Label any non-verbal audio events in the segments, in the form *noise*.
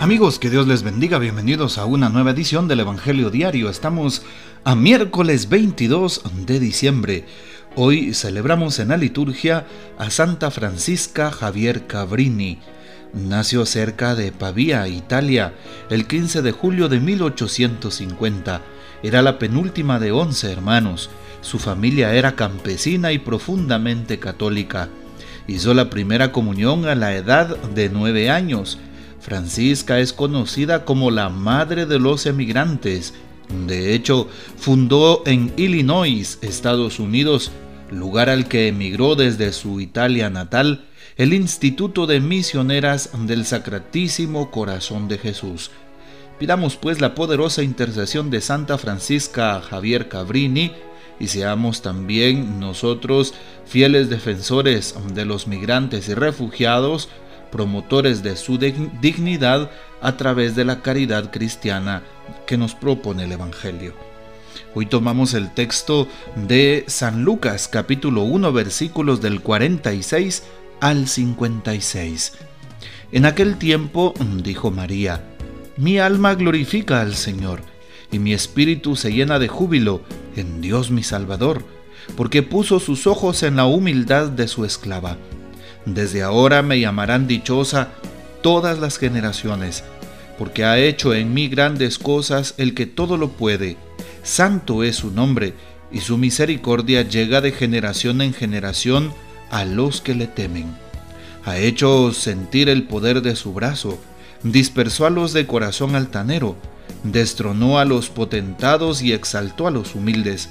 Amigos, que Dios les bendiga, bienvenidos a una nueva edición del Evangelio Diario. Estamos a miércoles 22 de diciembre. Hoy celebramos en la liturgia a Santa Francisca Javier Cabrini. Nació cerca de Pavía, Italia, el 15 de julio de 1850. Era la penúltima de 11 hermanos. Su familia era campesina y profundamente católica. Hizo la primera comunión a la edad de nueve años Francisca es conocida como la madre de los emigrantes. De hecho, fundó en Illinois, Estados Unidos, lugar al que emigró desde su Italia natal, el Instituto de Misioneras del Sacratísimo Corazón de Jesús. Pidamos pues la poderosa intercesión de Santa Francisca Javier Cabrini y seamos también nosotros fieles defensores de los migrantes y refugiados, promotores de su dignidad a través de la caridad cristiana que nos propone el Evangelio. Hoy tomamos el texto de San Lucas capítulo 1 versículos del 46 al 56. En aquel tiempo dijo María, mi alma glorifica al Señor, y mi espíritu se llena de júbilo en Dios mi Salvador, porque puso sus ojos en la humildad de su esclava desde ahora me llamarán dichosa todas las generaciones, porque ha hecho en mí grandes cosas el que todo lo puede. Santo es su nombre, y su misericordia llega de generación en generación a los que le temen. Ha hecho sentir el poder de su brazo, dispersó a los de corazón altanero, destronó a los potentados y exaltó a los humildes.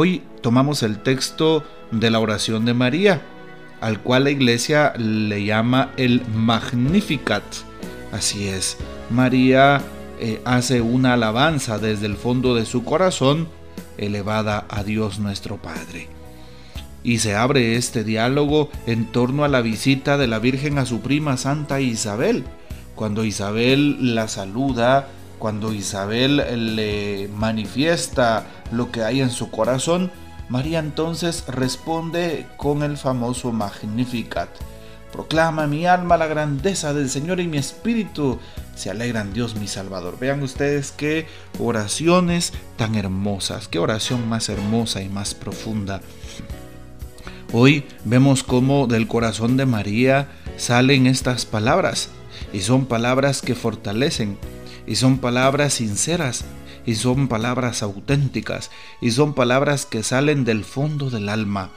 Hoy tomamos el texto de la oración de María, al cual la iglesia le llama el Magnificat. Así es, María eh, hace una alabanza desde el fondo de su corazón, elevada a Dios nuestro Padre. Y se abre este diálogo en torno a la visita de la Virgen a su prima Santa Isabel. Cuando Isabel la saluda, cuando Isabel le manifiesta lo que hay en su corazón, María entonces responde con el famoso Magnificat. Proclama mi alma la grandeza del Señor y mi espíritu se alegra en Dios mi Salvador. Vean ustedes qué oraciones tan hermosas, qué oración más hermosa y más profunda. Hoy vemos cómo del corazón de María salen estas palabras y son palabras que fortalecen y son palabras sinceras y son palabras auténticas y son palabras que salen del fondo del alma.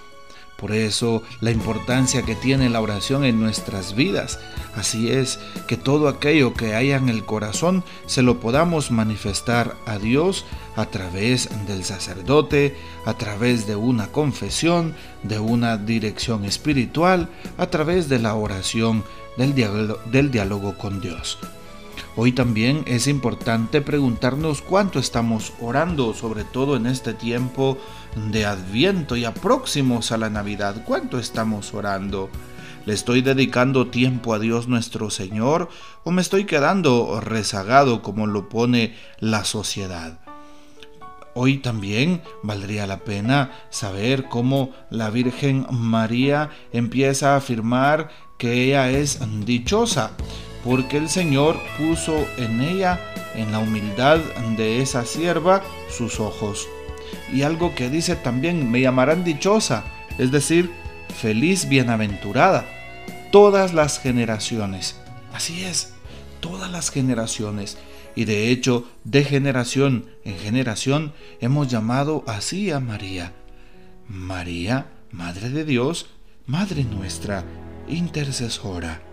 Por eso la importancia que tiene la oración en nuestras vidas. Así es, que todo aquello que haya en el corazón se lo podamos manifestar a Dios a través del sacerdote, a través de una confesión, de una dirección espiritual, a través de la oración, del diálogo, del diálogo con Dios. Hoy también es importante preguntarnos cuánto estamos orando, sobre todo en este tiempo de Adviento y próximos a la Navidad. ¿Cuánto estamos orando? ¿Le estoy dedicando tiempo a Dios nuestro Señor o me estoy quedando rezagado como lo pone la sociedad? Hoy también valdría la pena saber cómo la Virgen María empieza a afirmar que ella es dichosa porque el Señor puso en ella, en la humildad de esa sierva, sus ojos. Y algo que dice también, me llamarán dichosa, es decir, feliz, bienaventurada, todas las generaciones. Así es, todas las generaciones. Y de hecho, de generación en generación hemos llamado así a María. María, Madre de Dios, Madre nuestra, intercesora.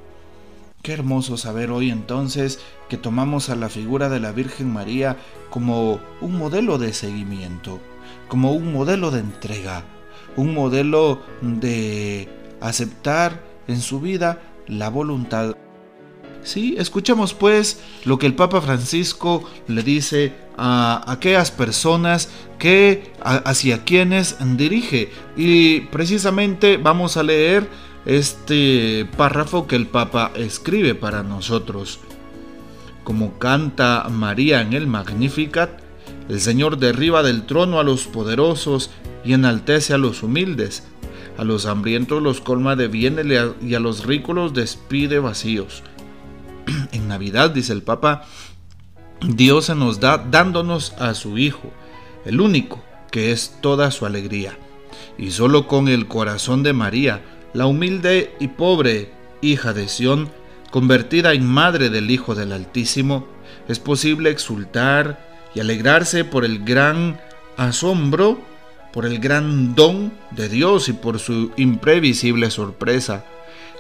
Qué hermoso saber hoy entonces que tomamos a la figura de la Virgen María como un modelo de seguimiento, como un modelo de entrega, un modelo de aceptar en su vida la voluntad Sí, escuchemos pues lo que el Papa Francisco le dice a aquellas personas que hacia quienes dirige. Y precisamente vamos a leer este párrafo que el Papa escribe para nosotros. Como canta María en el Magnificat, el Señor derriba del trono a los poderosos y enaltece a los humildes. A los hambrientos los colma de bienes y a los ricos los despide vacíos. *clears throat* en Navidad, dice el Papa, Dios se nos da dándonos a su Hijo, el único, que es toda su alegría. Y solo con el corazón de María, la humilde y pobre hija de Sión, convertida en madre del Hijo del Altísimo, es posible exultar y alegrarse por el gran asombro, por el gran don de Dios y por su imprevisible sorpresa.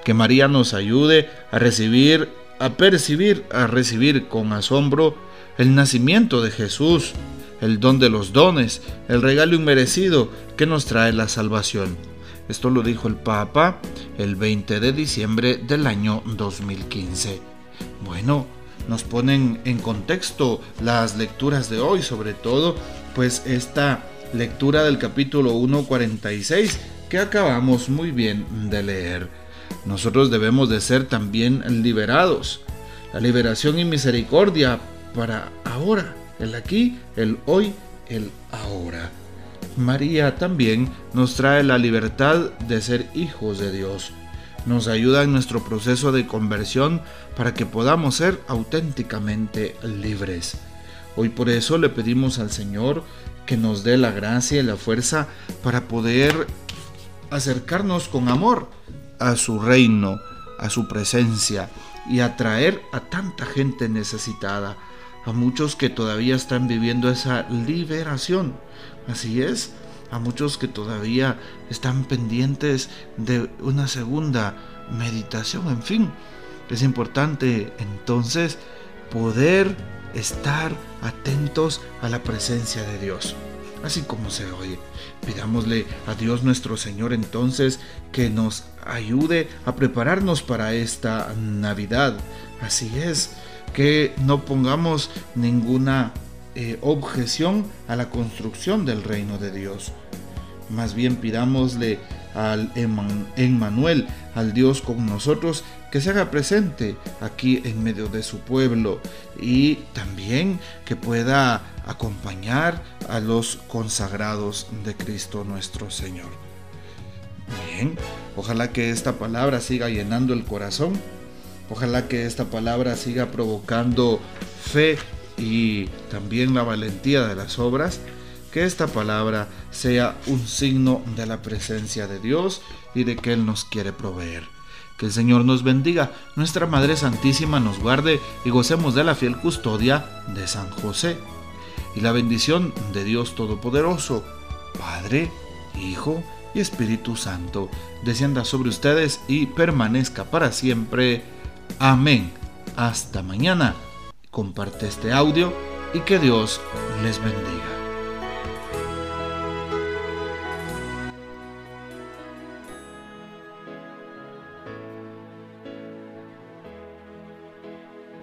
Que María nos ayude a recibir a percibir, a recibir con asombro el nacimiento de Jesús, el don de los dones, el regalo inmerecido que nos trae la salvación. Esto lo dijo el Papa el 20 de diciembre del año 2015. Bueno, nos ponen en contexto las lecturas de hoy, sobre todo pues esta lectura del capítulo 1.46 que acabamos muy bien de leer nosotros debemos de ser también liberados. La liberación y misericordia para ahora, el aquí, el hoy, el ahora. María también nos trae la libertad de ser hijos de Dios. Nos ayuda en nuestro proceso de conversión para que podamos ser auténticamente libres. Hoy por eso le pedimos al Señor que nos dé la gracia y la fuerza para poder acercarnos con amor a su reino, a su presencia y atraer a tanta gente necesitada, a muchos que todavía están viviendo esa liberación. Así es, a muchos que todavía están pendientes de una segunda meditación, en fin. Es importante entonces poder estar atentos a la presencia de Dios así como se oye. Pidámosle a Dios nuestro Señor entonces que nos ayude a prepararnos para esta Navidad. Así es, que no pongamos ninguna eh, objeción a la construcción del reino de Dios. Más bien pidámosle al Emmanuel, al Dios con nosotros, que se haga presente aquí en medio de su pueblo y también que pueda acompañar a los consagrados de Cristo nuestro Señor. Bien, ojalá que esta palabra siga llenando el corazón, ojalá que esta palabra siga provocando fe y también la valentía de las obras, que esta palabra sea un signo de la presencia de Dios y de que Él nos quiere proveer. Que el Señor nos bendiga, nuestra Madre Santísima nos guarde y gocemos de la fiel custodia de San José y la bendición de Dios Todopoderoso, Padre, Hijo y Espíritu Santo, descienda sobre ustedes y permanezca para siempre. Amén. Hasta mañana. Comparte este audio y que Dios les bendiga.